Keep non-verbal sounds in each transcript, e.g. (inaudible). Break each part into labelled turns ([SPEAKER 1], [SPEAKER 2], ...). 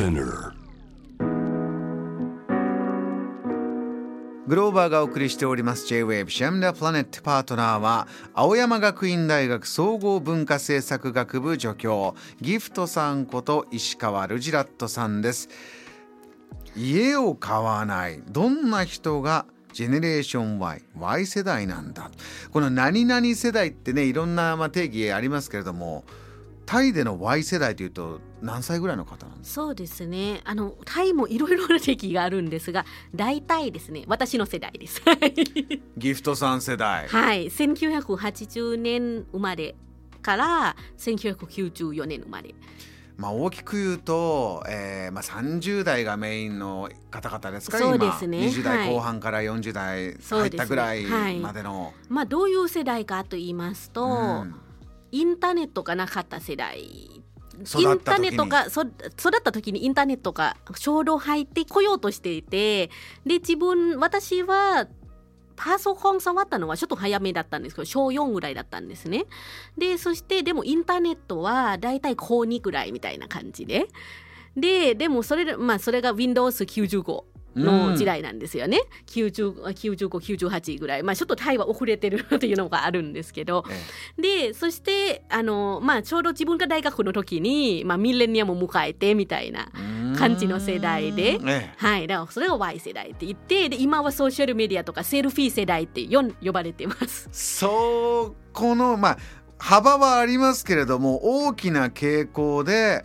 [SPEAKER 1] Spinner.
[SPEAKER 2] グローバーがお送りしております。J-Wave シャムダプラネットパートナーは青山学院大学総合文化政策学部助教ギフトさんこと石川ルジラットさんです。家を買わない。どんな人がジェネレーション Y、Y 世代なんだ。この何々世代ってねいろんなまあ定義ありますけれどもタイでの Y 世代というと何歳ぐらいの方なんですか？
[SPEAKER 3] そうですね。あのタイもいろいろな時期があるんですが大体ですね私の世代です。(laughs)
[SPEAKER 2] ギフトさん世代。
[SPEAKER 3] はい。1980年生まれから1994年生まれ。
[SPEAKER 2] まあ、大きく言うと、えーまあ、30代がメインの方々ですか？
[SPEAKER 3] そうですね。
[SPEAKER 2] 今20代
[SPEAKER 3] はい。
[SPEAKER 2] 後半から40代入ったぐらい
[SPEAKER 3] はい
[SPEAKER 2] までの、
[SPEAKER 3] まあどういう世代かと言いますと、
[SPEAKER 2] うん
[SPEAKER 3] インターネットがなかった世代。インターネットがそ育った時にインターネットがちょうど入ってこようとしていてで自分私はパソコン触ったのはちょっと早めだったんですけど小4ぐらいだったんですね。でそしてでもインターネットはだいたい高2ぐらいみたいな感じで。ででもそれ,、まあ、それが Windows95 の時代なんですよね、9598ぐらい。まあちょっとタイは遅れてるっていうのがあるんですけど。
[SPEAKER 2] え
[SPEAKER 3] でそしてあの、まあ、ちょうど自分が大学の時に、まあ、ミレニアムを迎えてみたいな
[SPEAKER 2] え
[SPEAKER 3] 感じの世代で。はい。だからそれが Y 世代って言ってで今はソーシャルメディアとかセルフィー世代ってよん呼ばれてます。
[SPEAKER 2] えそうこのまあ幅はありますけれども大きな傾向で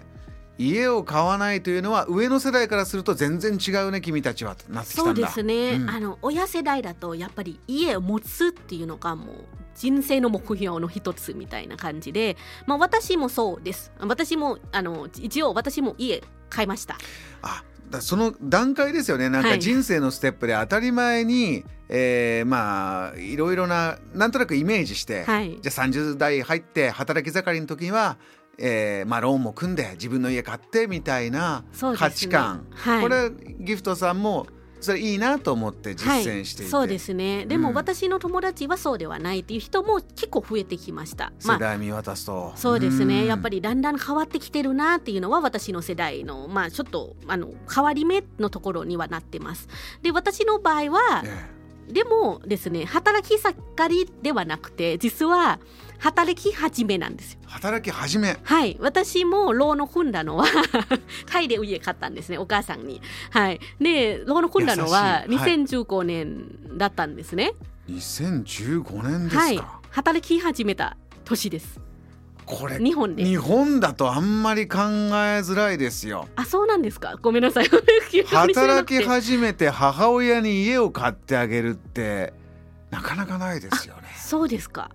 [SPEAKER 2] 家を買わないというのは上の世代からすると全然違うね君たちはなってきたんだ。
[SPEAKER 3] そうですね、
[SPEAKER 2] うん。
[SPEAKER 3] あの親世代だとやっぱり家を持つっていうのがもう人生の目標の一つみたいな感じで、まあ、私もそうです。私もあの一応私も家買いました。
[SPEAKER 2] あだその段階ですよね。なんか
[SPEAKER 3] はい。
[SPEAKER 2] 人生のステップで当たり前に、えーまあいろいろななんとなくイメージして、
[SPEAKER 3] はい。
[SPEAKER 2] じゃあ30代入って働き盛りの時には、えーまあ、ローンも組んで自分の家買ってみたいな価値観、
[SPEAKER 3] はい。
[SPEAKER 2] これギフトさんもそれいいなと思って実践していて、
[SPEAKER 3] そうですね。でも
[SPEAKER 2] うん。
[SPEAKER 3] 私の友達はそうではないっていう人も結構増えてきました、まあ
[SPEAKER 2] 世代見渡すと、
[SPEAKER 3] そうですね、やっぱ
[SPEAKER 2] り
[SPEAKER 3] りだんだん変わってきてるなっていうのは私の世代のまあちょっとあの変わり目のところにはなってます。で私の場合は、でもですね働き盛りではなくて実は働き始めなんですよ。
[SPEAKER 2] 働き始め。
[SPEAKER 3] はい。私もローンを組んだのは (laughs) タイで家買ったんですねお母さんに。はい。でローンを組んだのは
[SPEAKER 2] 優しい。はい。
[SPEAKER 3] 2015年だったんですね、
[SPEAKER 2] 2015年ですか、
[SPEAKER 3] はい。働き始めた年です
[SPEAKER 2] これ
[SPEAKER 3] 日本で？
[SPEAKER 2] 日本だとあんまり考えづらいですよ。
[SPEAKER 3] あそうなんですか？ごめんなさい。
[SPEAKER 2] 働き始めて母親に家を買ってあげるってなかなかないですよね。
[SPEAKER 3] そうですか。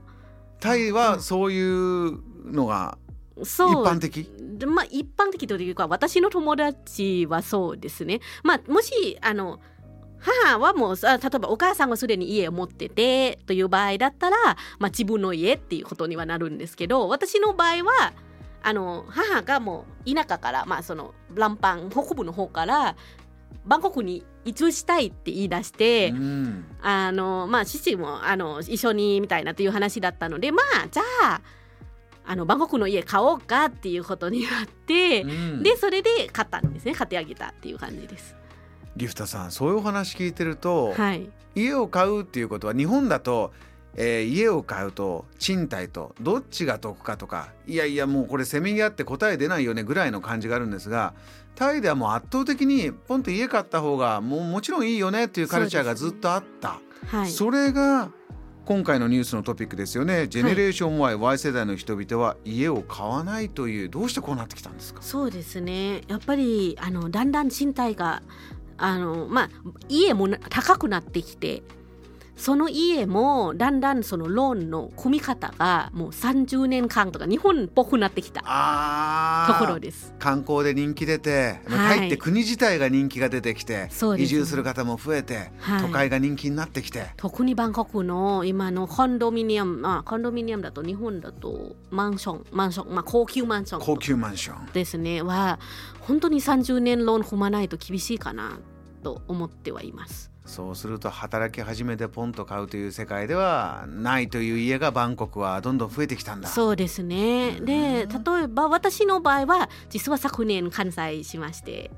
[SPEAKER 2] タイはそういうのが一
[SPEAKER 3] そう。
[SPEAKER 2] 般的？
[SPEAKER 3] でまあ一般的というか私の友達はそうですね。まあもしあの母はもうあ例えばお母さんはすでに家を持っててという場合だったら、まあ、自分の家っていうことにはなるんですけど私の場合はあの母がもう田舎から、まあ、そのランパン北部の方からバンコクに移住したいって言い出して、
[SPEAKER 2] うん。
[SPEAKER 3] あのまあ父もあの一緒にみたいなっていう話だったのでまあじゃああのバンコクの家買おうかっていうことになって、
[SPEAKER 2] うん。
[SPEAKER 3] でそれで買ったんですね。買ってあげたっていう感じです。
[SPEAKER 2] ギフタさんそういうお話聞いてると、
[SPEAKER 3] はい、
[SPEAKER 2] 家を買うっていうことは日本だと、えー家を買うと賃貸とどっちが得かとかいやいやもうこれせめぎ合って答え出ないよねぐらいの感じがあるんですがタイではもう圧倒的にポンと家買った方がもうもちろんいいよねっていうカルチャーがずっとあった。
[SPEAKER 3] はい、
[SPEAKER 2] それが今回のニュースのトピックですよね。ジェネレーション Y、Y 世代の人々は家を買わないというどうしてこうなってきたんですか？
[SPEAKER 3] そうですねやっぱりあのだんだん賃貸があの、まあ、家も高くなってきてその家もだんだんそのローンの組み方がもう30年間とか日本っぽくなってきた。
[SPEAKER 2] あ
[SPEAKER 3] ところ
[SPEAKER 2] ー
[SPEAKER 3] です。
[SPEAKER 2] 観光で人気出て、まあ
[SPEAKER 3] はい。
[SPEAKER 2] タイって国自体が人気が出てきて、移住する方も増えて、
[SPEAKER 3] はい。
[SPEAKER 2] 都会が人気になってきて、
[SPEAKER 3] 特にバンコクの今のコンドミニアム、まあ、コンドミニアムだと日本だとマンションマンション、まあ、高級マンション。
[SPEAKER 2] 高級マンション。
[SPEAKER 3] ですね。は本当に30年ローン踏まないと厳しいかなと思ってはいます。
[SPEAKER 2] そうすると働き始めてポンと買うという世界ではないという家がバンコクはどんどん増えてきたんだ。
[SPEAKER 3] そうですね。で、例えば私の場合は実は昨年関西しまして、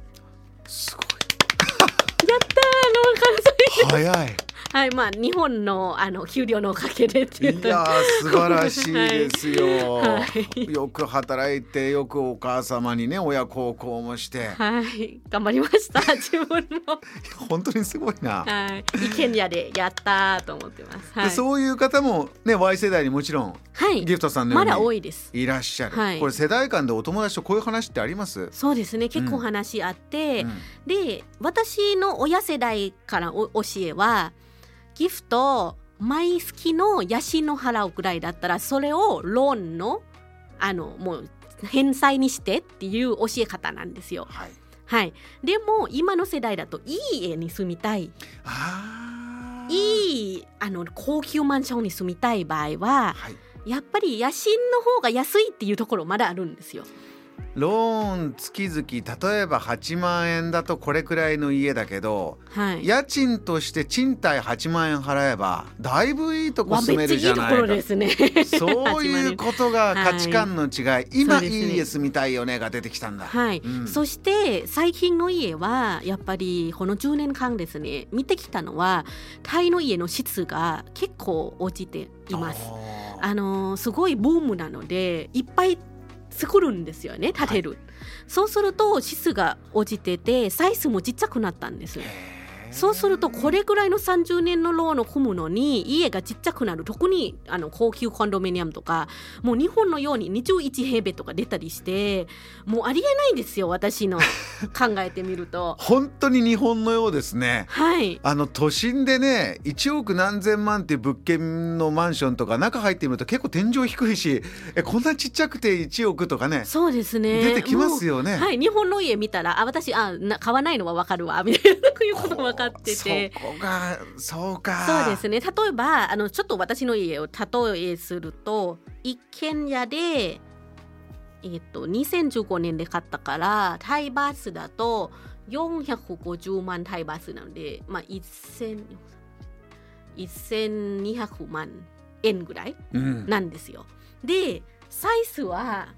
[SPEAKER 2] すご
[SPEAKER 3] やったー、あの関西。
[SPEAKER 2] い早い
[SPEAKER 3] はい、まあ日本のあの給料のおかげでっていう。
[SPEAKER 2] いやー素晴らしいですよ、
[SPEAKER 3] はい
[SPEAKER 2] よく働いてよくお母様にね親孝行もして
[SPEAKER 3] はい、頑張りました。(laughs) 自分も。
[SPEAKER 2] 本当にすごいな、
[SPEAKER 3] はい、一軒家でやったーと思ってます。はい。
[SPEAKER 2] でそういう方もね Y 世代にもちろん
[SPEAKER 3] はい
[SPEAKER 2] ギフトさんのよう
[SPEAKER 3] まだ多
[SPEAKER 2] に
[SPEAKER 3] いです。
[SPEAKER 2] いらっしゃる、
[SPEAKER 3] はい
[SPEAKER 2] これ世代間でお友達とこういう話ってあります、
[SPEAKER 3] そうですね。結構話あって、
[SPEAKER 2] うん
[SPEAKER 3] で、私の親世代からお教えは、ギフト毎月の家賃の払うくらいだったら、それをローンのあのもう返済にしてっていう教え方なんですよ。
[SPEAKER 2] はい
[SPEAKER 3] はい。でも今の世代だといい家に住みたい、いいあの高級マンションに住みたい場合は、
[SPEAKER 2] はい
[SPEAKER 3] やっぱり家賃の方が安いっていうところまだあるんですよ。
[SPEAKER 2] ローン月々例えば8万円だとこれくらいの家だけど
[SPEAKER 3] はい。
[SPEAKER 2] 家賃として賃貸8万円払えばだいぶいいとこ
[SPEAKER 3] わ
[SPEAKER 2] 住めるじゃない
[SPEAKER 3] ですね。
[SPEAKER 2] そういうことが価値観の違い、今
[SPEAKER 3] そうですね
[SPEAKER 2] いい家住みたいよねが出てきたんだ、
[SPEAKER 3] はい、
[SPEAKER 2] うん。
[SPEAKER 3] そして最近の家はやっぱりこの10年間ですね見てきたのはタイの家の質が結構落ちています。
[SPEAKER 2] あ
[SPEAKER 3] のーすごいブームなのでいっぱい作るんですよね建てる、そうすると質が落ちててサイズもちっちゃくなったんですそうするとこれぐらいの30年のローンを組むのに家がちっちゃくなる。特にあの高級コンドミニアムとかもう日本のように21平米とか出たりしてもうありえないんですよ私の (laughs) 考えてみると。
[SPEAKER 2] 本当に日本のようですね。
[SPEAKER 3] はい。
[SPEAKER 2] あの都心でね1億何千万っていう物件のマンションとか中入ってみると結構天井低いしえこんなちっちゃくて1億とかね
[SPEAKER 3] そうですね。
[SPEAKER 2] 出てきますよね。
[SPEAKER 3] はい、日本の家見たらあ私あな買わないのは分かるわみたいなこういうことが分かってて。
[SPEAKER 2] そこがそうか。
[SPEAKER 3] そうですね。例えばあのちょっと私の家を例えすると一軒家で、えっと2015年で買ったからタイバースだと450万タイバースなので、まあ、1000 1200万円ぐらい
[SPEAKER 2] うん。
[SPEAKER 3] なんですよ。でサイズは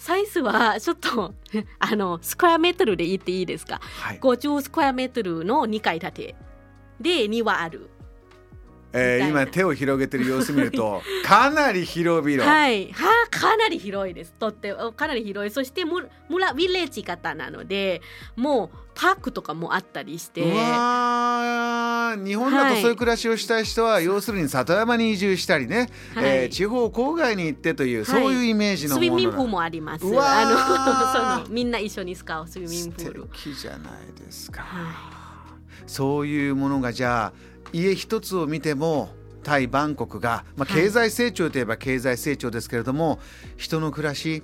[SPEAKER 3] サイズはちょっと (laughs) あのスクエアメートルで言っていいですか？
[SPEAKER 2] はい。
[SPEAKER 3] 50スクエアメートルの2階建てで庭ある
[SPEAKER 2] えー今手を広げてる様子見ると (laughs) かなり広々、
[SPEAKER 3] はい。はかなり広いです。とってかなり広い。そして村村ビレッジ型なのでもうパークとかもあったりして。
[SPEAKER 2] うわー。日本だとそういう暮らしをしたい人は、要するに里山に移住したりね、
[SPEAKER 3] はい。
[SPEAKER 2] えー地方郊外に行ってという、そういうイメージのものだ
[SPEAKER 3] スイミングプールもあります。
[SPEAKER 2] うわー。
[SPEAKER 3] あの (laughs) そのみんな一緒に使うスイミン
[SPEAKER 2] 素
[SPEAKER 3] グプール。
[SPEAKER 2] 敵じゃないですか、
[SPEAKER 3] は
[SPEAKER 2] そういうものがじゃあ家一つを見てもタイ・バンコクが、まあ、
[SPEAKER 3] はい。
[SPEAKER 2] 経済成長といえば経済成長ですけれども、人の暮らし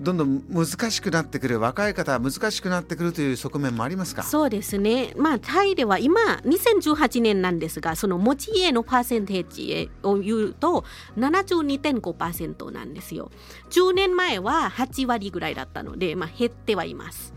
[SPEAKER 2] どんどん難しくなってくる若い方は難しくなってくるという側面もありますか？
[SPEAKER 3] そうですね、まあ、タイでは今2018年なんですがその持ち家のパーセンテージを言うと72.5%なんですよ。10年前は8割ぐらいだったので、まあ、減ってはいます。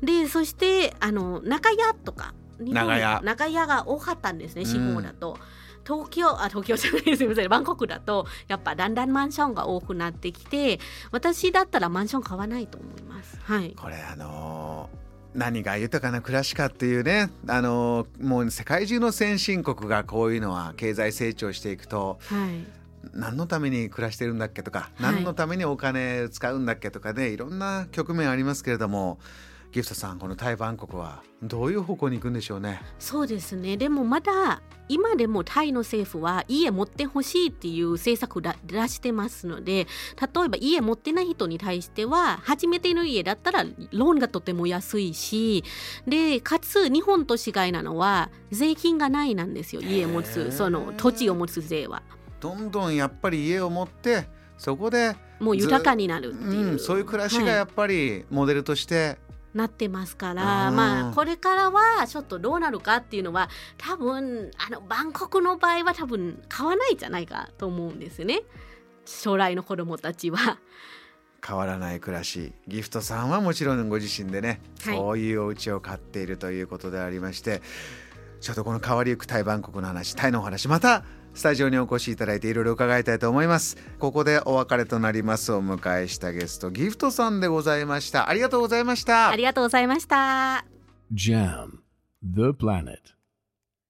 [SPEAKER 3] でそしてあの中屋とか
[SPEAKER 2] 長屋。
[SPEAKER 3] 中屋が多かったんですね
[SPEAKER 2] うん。
[SPEAKER 3] 地方だと。東京あ東京じゃないで (laughs) すすみません。バンコクだとやっぱだんだんマンションが多くなってきて私だったらマンション買わないと思います。はい、
[SPEAKER 2] これあのー何が豊かな暮らしかっていうね、あのーもう世界中の先進国がこういうのは経済成長していくと
[SPEAKER 3] はい。
[SPEAKER 2] 何のために暮らしてるんだっけとか、
[SPEAKER 3] はい。
[SPEAKER 2] 何のためにお金使うんだっけとかねいろんな局面ありますけれどもギフトさんこのタイ・バンコクはどういう方向に行くんでしょうね。
[SPEAKER 3] そうですね。でもまだ今でもタイの政府は家持ってほしいっていう政策だ出してますので例えば家持ってない人に対しては初めての家だったらローンがとても安いしでかつ日本と違いなのは税金がないなんですよ家持つその土地を持つ税は。
[SPEAKER 2] どんどんやっぱり家を持ってそこで、
[SPEAKER 3] もう豊かになるっていう、
[SPEAKER 2] うん、そういう暮らしが
[SPEAKER 3] はい
[SPEAKER 2] やっぱりモデルとして、
[SPEAKER 3] なってますから、
[SPEAKER 2] うん
[SPEAKER 3] まあこれからはちょっとどうなるかっていうのは多分あのバンコクの場合は多分買わないんじゃないかと思うんですね。将来の子供たちは。
[SPEAKER 2] 変わらない暮らし。ギフトさんはもちろんご自身でね、
[SPEAKER 3] はい。
[SPEAKER 2] そういうお家を買っているということでありましてちょっとこの変わりゆくタイバンコクの話タイのお話またスタジオにお越しいただいていろいろ伺いたいと思いますここでお別れとなりますお迎えしたゲストギフトさんでございましたありがとうございました
[SPEAKER 3] ありがとうございました。
[SPEAKER 1] Jam, the planet.